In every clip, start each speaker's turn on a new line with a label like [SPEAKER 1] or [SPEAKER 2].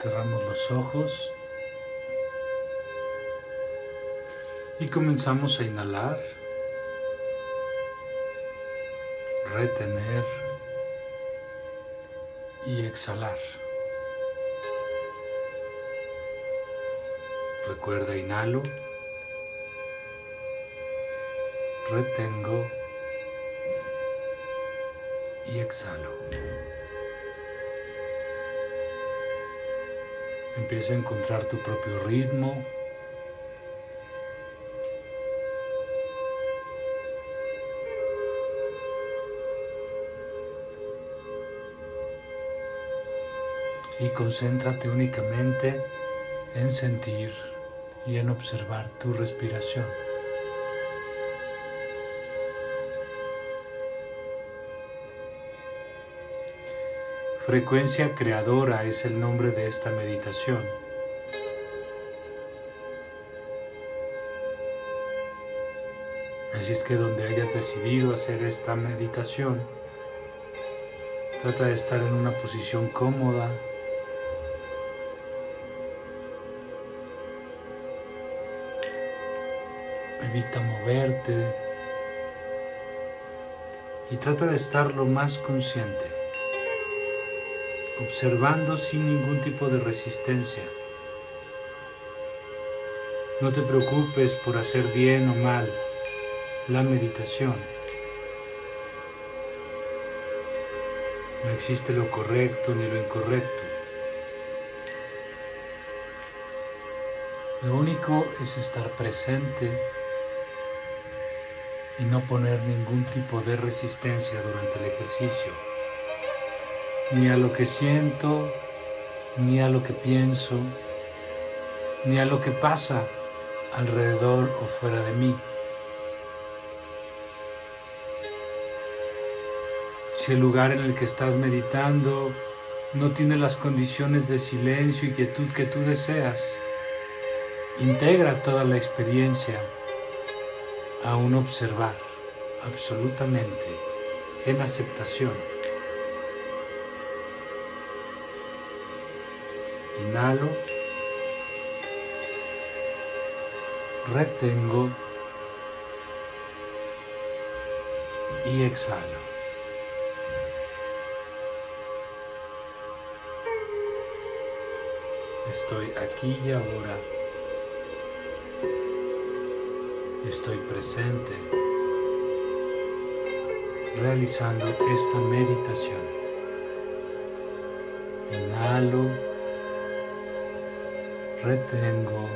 [SPEAKER 1] Cerramos los ojos. Y comenzamos a inhalar, retener. Y exhalar. Recuerda, inhalo, retengo. Y exhalo. Empieza a encontrar tu propio ritmo. Y concéntrate únicamente en sentir y en observar tu respiración. Frecuencia creadora es el nombre de esta meditación. Así es que donde hayas decidido hacer esta meditación, trata de estar en una posición cómoda. Evita moverte y trata de estar lo más consciente observando sin ningún tipo de resistencia. No te preocupes por hacer bien o mal la meditación. No existe lo correcto ni lo incorrecto. Lo único es estar presente y no poner ningún tipo de resistencia durante el ejercicio ni a lo que siento, ni a lo que pienso, ni a lo que pasa alrededor o fuera de mí. Si el lugar en el que estás meditando no tiene las condiciones de silencio y quietud que tú deseas, integra toda la experiencia a un observar absolutamente en aceptación. Inhalo. Retengo. Y exhalo. Estoy aquí y ahora. Estoy presente realizando esta meditación. Inhalo retengo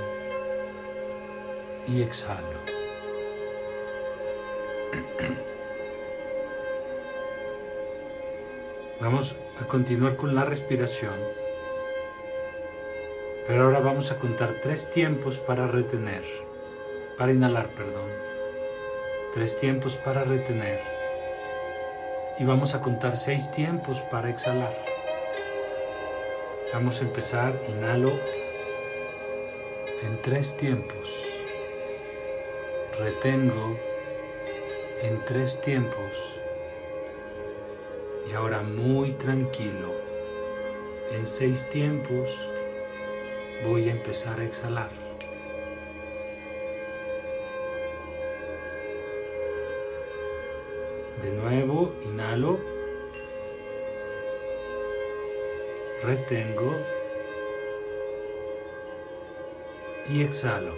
[SPEAKER 1] y exhalo. Vamos a continuar con la respiración, pero ahora vamos a contar tres tiempos para retener, para inhalar, perdón. Tres tiempos para retener. Y vamos a contar seis tiempos para exhalar. Vamos a empezar, inhalo en tres tiempos. Retengo en tres tiempos. Y ahora muy tranquilo, en seis tiempos voy a empezar a exhalar. De nuevo, inhalo, retengo y exhalo.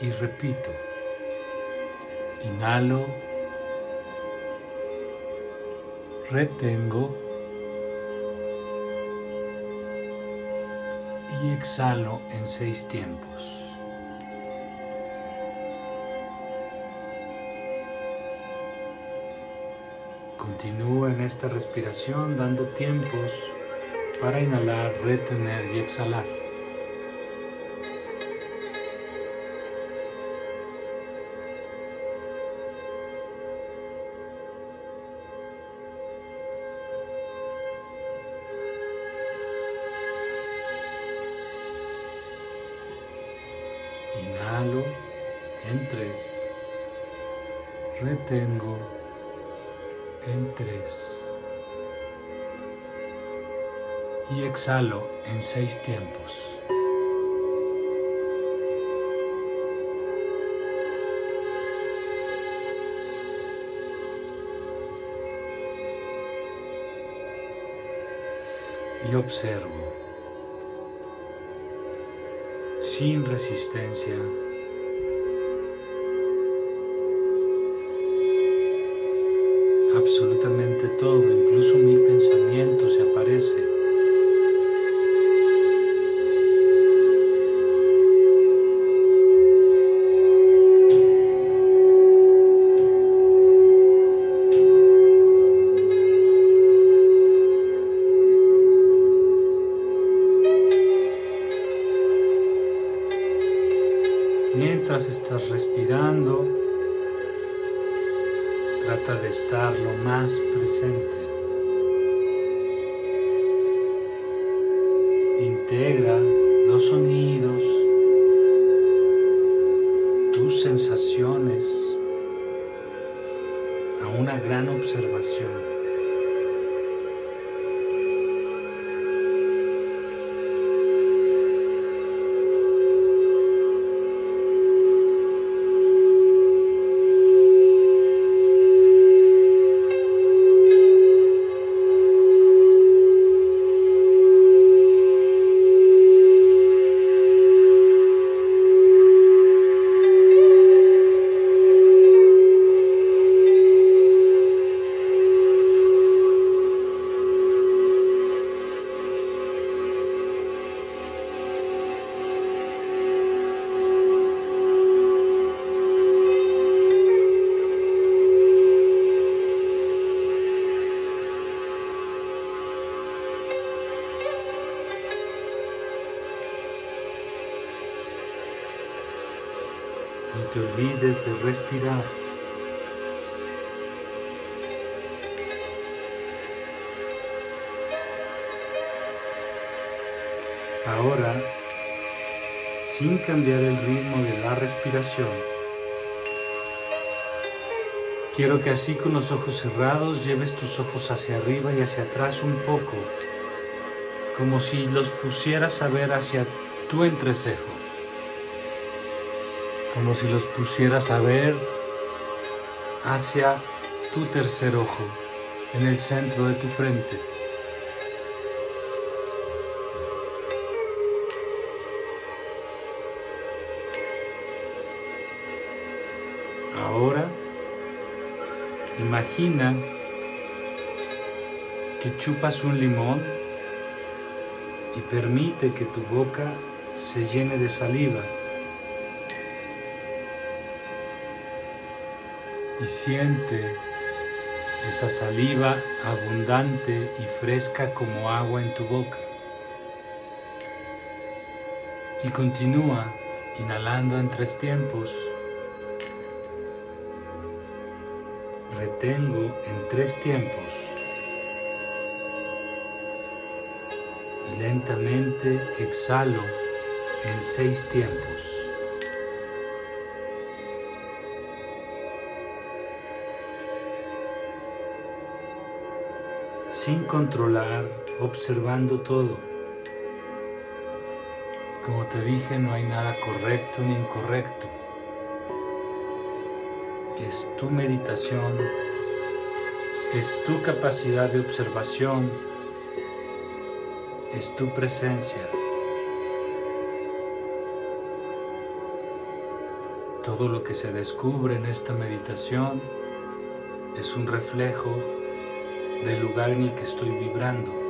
[SPEAKER 1] Y repito, inhalo, retengo y exhalo en seis tiempos. Continúa en esta respiración dando tiempos para inhalar, retener y exhalar. Inhalo en tres, retengo en tres. Y exhalo en seis tiempos. y observo sin resistencia respirar. Ahora, sin cambiar el ritmo de la respiración, quiero que así con los ojos cerrados lleves tus ojos hacia arriba y hacia atrás un poco, como si los pusieras a ver hacia tu entrecejo como si los pusieras a ver hacia tu tercer ojo, en el centro de tu frente. Ahora, imagina que chupas un limón y permite que tu boca se llene de saliva. Y siente esa saliva abundante y fresca como agua en tu boca. Y continúa inhalando en tres tiempos. Retengo en tres tiempos. Y lentamente exhalo en seis tiempos. Sin controlar, observando todo. Como te dije, no hay nada correcto ni incorrecto. Es tu meditación, es tu capacidad de observación, es tu presencia. Todo lo que se descubre en esta meditación es un reflejo del lugar en el que estoy vibrando.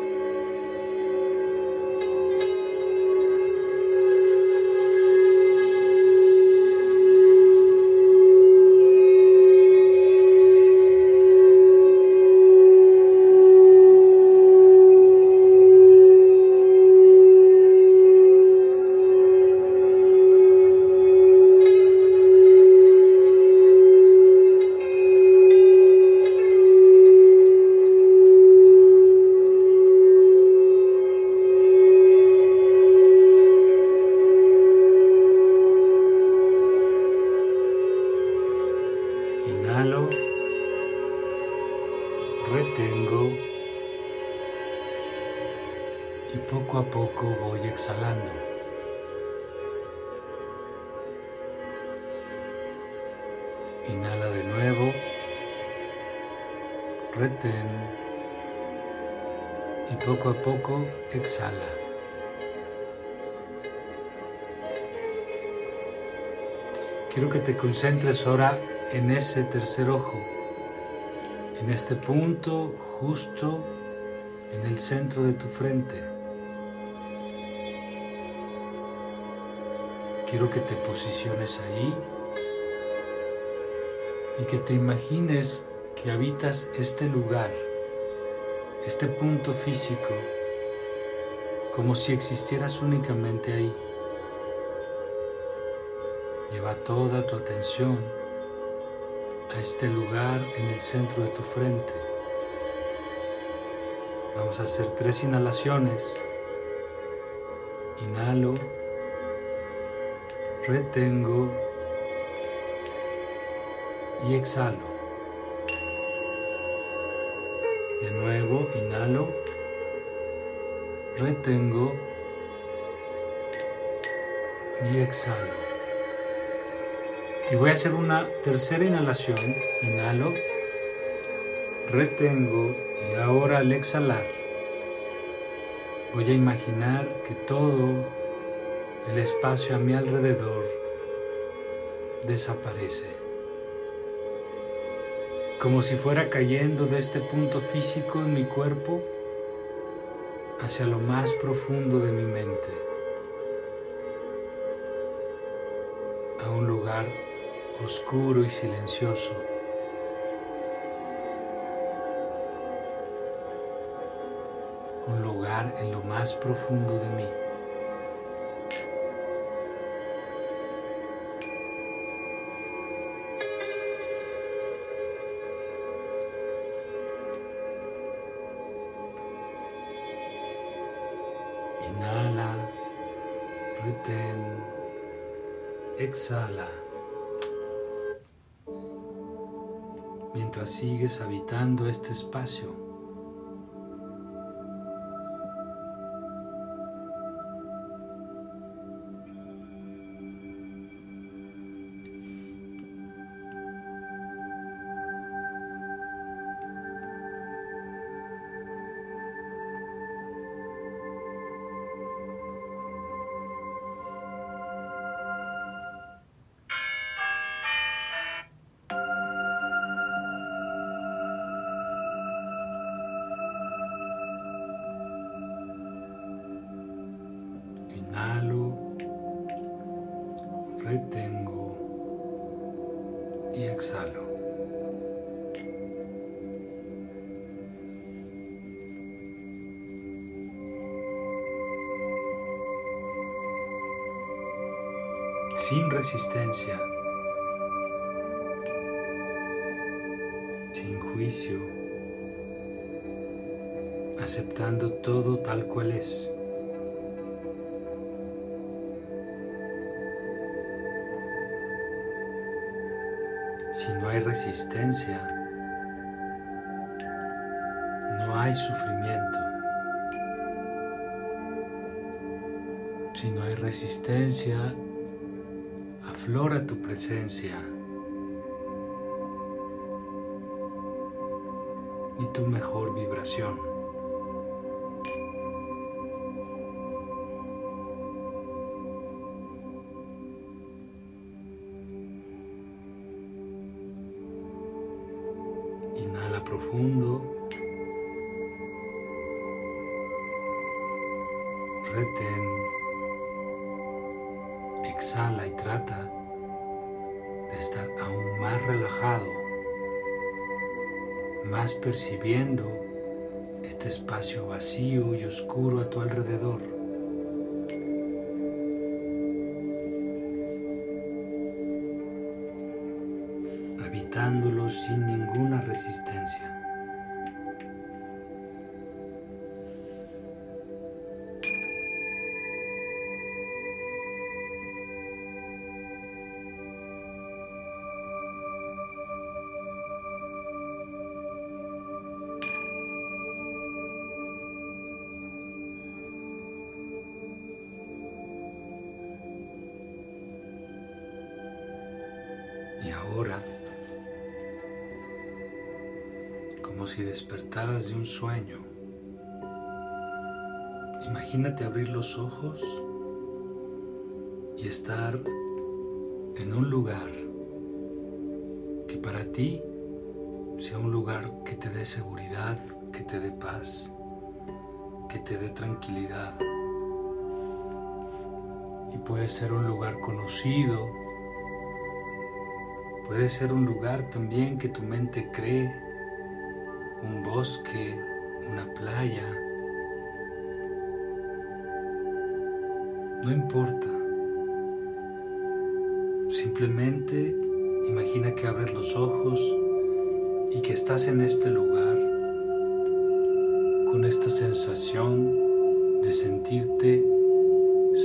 [SPEAKER 1] Exhala. Quiero que te concentres ahora en ese tercer ojo, en este punto justo en el centro de tu frente. Quiero que te posiciones ahí y que te imagines que habitas este lugar, este punto físico, como si existieras únicamente ahí. Lleva toda tu atención a este lugar en el centro de tu frente. Vamos a hacer tres inhalaciones. Inhalo, retengo y exhalo. De nuevo, inhalo, retengo y exhalo. Y voy a hacer una tercera inhalación. Inhalo, retengo y ahora al exhalar voy a imaginar que todo el espacio a mi alrededor desaparece. Como si fuera cayendo de este punto físico en mi cuerpo hacia lo más profundo de mi mente. A un lugar oscuro y silencioso. Un lugar en lo más profundo de mí. Inhala, retén, exhala. mientras sigues habitando este espacio. Inhalo, retengo y exhalo. Sin resistencia, sin juicio, aceptando todo tal cual es. Resistencia, no hay sufrimiento. Si no hay resistencia, aflora tu presencia y tu mejor vibración. Percibiendo este espacio vacío y oscuro a tu alrededor. habitándolo sin ninguna resistencia. De un sueño, imagínate abrir los ojos y estar en un lugar que para ti sea un lugar que te dé seguridad, que te dé paz, que te dé tranquilidad. Y puede ser un lugar conocido, puede ser un lugar también que tu mente cree, un bosque, una playa. No importa. Simplemente imagina que abres los ojos y que estás en este lugar con esta sensación de sentirte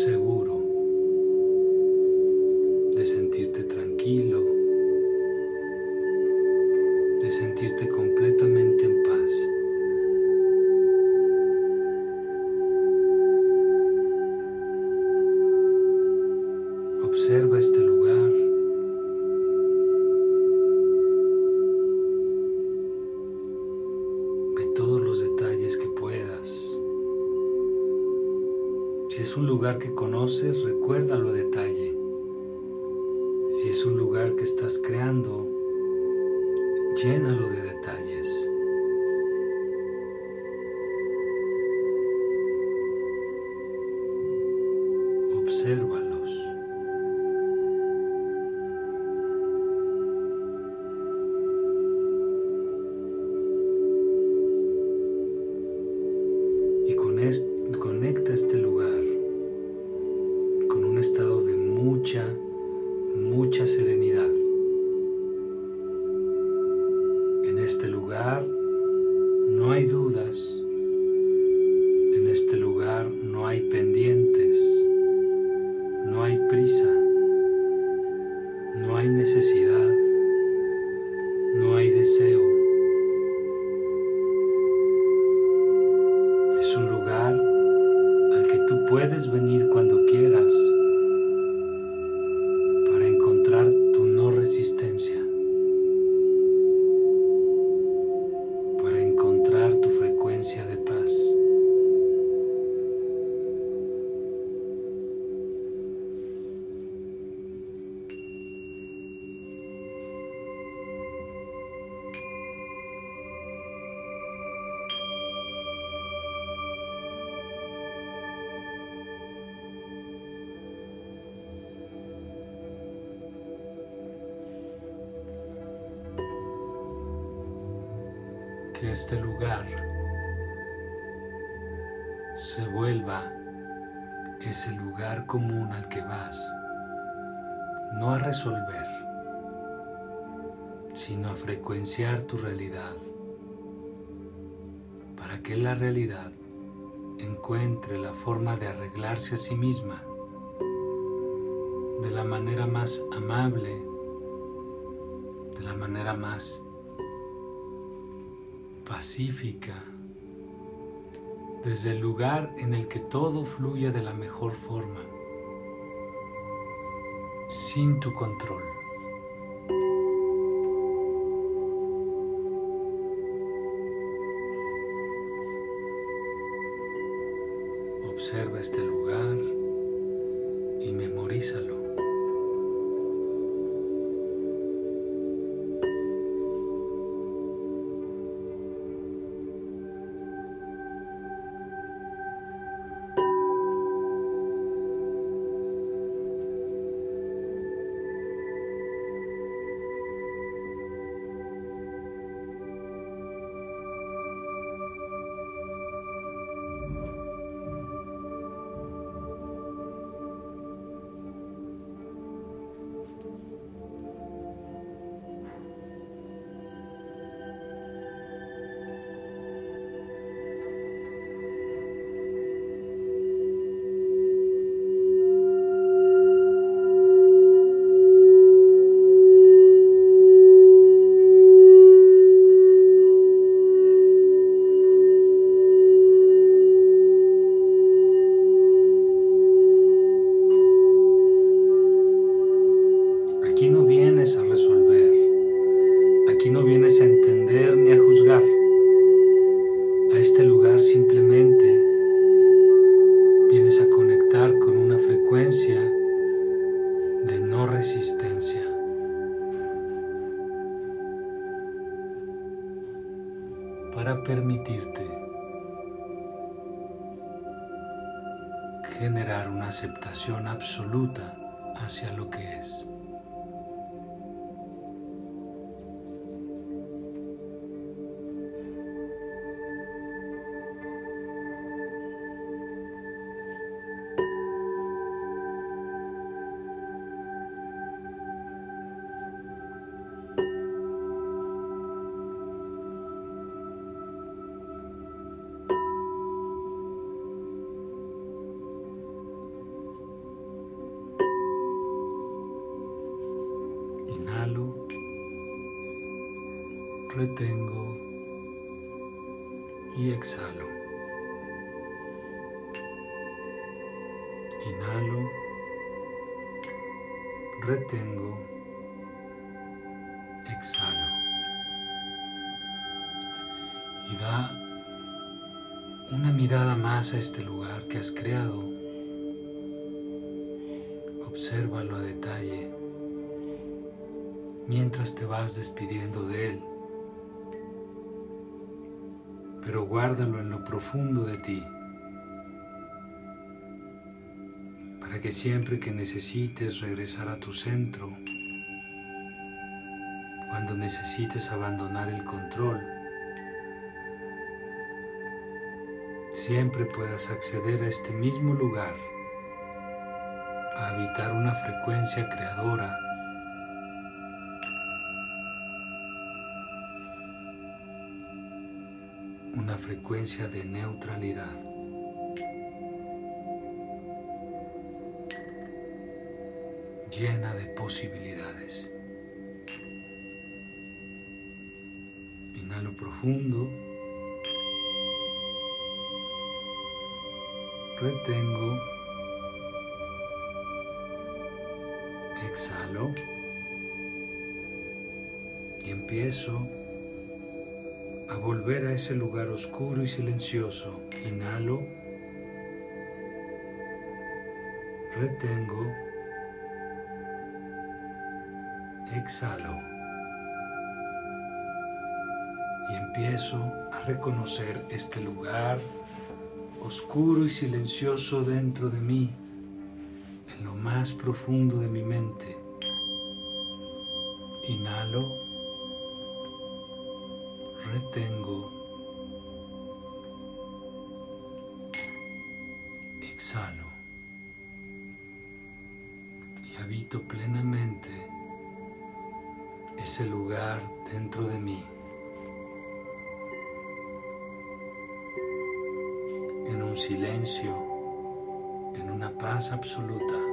[SPEAKER 1] seguro, Observa este lugar. Ve todos los detalles que puedas. Si es un lugar que conoces, recuérdalo a detalle. Si es un lugar que estás creando, llénalo de detalles. Mucha serenidad. Que este lugar se vuelva ese lugar común al que vas, no a resolver, sino a frecuenciar tu realidad, para que la realidad encuentre la forma de arreglarse a sí misma de la manera más amable, de la manera más pacífica, desde el lugar en el que todo fluya de la mejor forma, sin tu control. Para permitirte generar una aceptación absoluta hacia lo que es. Retengo y exhalo. Inhalo, retengo, exhalo. Y da una mirada más a este lugar que has creado. Obsérvalo a detalle mientras te vas despidiendo de él pero guárdalo en lo profundo de ti, para que siempre que necesites regresar a tu centro, cuando necesites abandonar el control, siempre puedas acceder a este mismo lugar, a habitar una frecuencia creadora una frecuencia de neutralidad. llena de posibilidades. Inhalo profundo. Retengo. Exhalo. Y empiezo a volver a ese lugar oscuro y silencioso. Inhalo, retengo, exhalo y empiezo a reconocer este lugar oscuro y silencioso dentro de mí, en lo más profundo de mi mente. Inhalo retengo, exhalo y habito plenamente ese lugar dentro de mí. En un silencio, en una paz absoluta.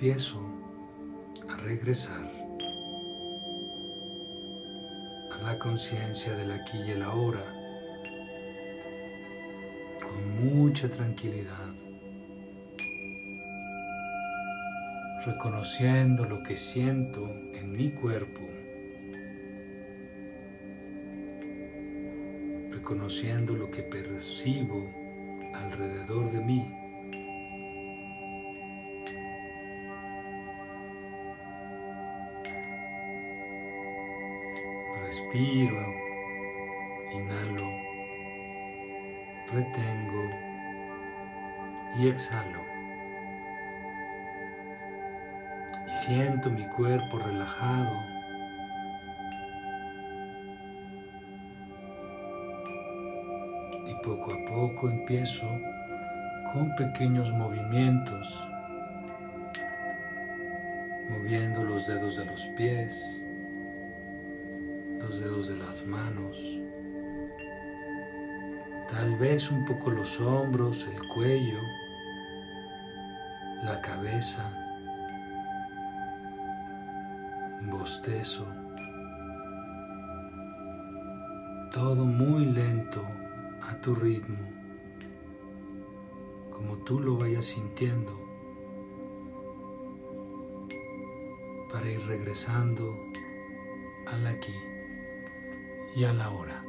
[SPEAKER 1] Empiezo a regresar a la conciencia del aquí y el ahora con mucha tranquilidad. reconociendo lo que siento en mi cuerpo, reconociendo lo que percibo alrededor de mí. Respiro, inhalo, retengo y exhalo. Siento mi cuerpo relajado. Y poco a poco empiezo con pequeños movimientos, moviendo los dedos de los pies, los dedos de las manos, tal vez un poco los hombros, el cuello, la cabeza, bostezo, todo muy lento a tu ritmo, como tú lo vayas sintiendo, para ir regresando al aquí y a la hora.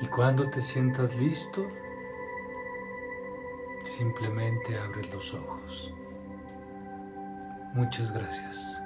[SPEAKER 1] Y cuando te sientas listo, simplemente abres los ojos. Muchas gracias.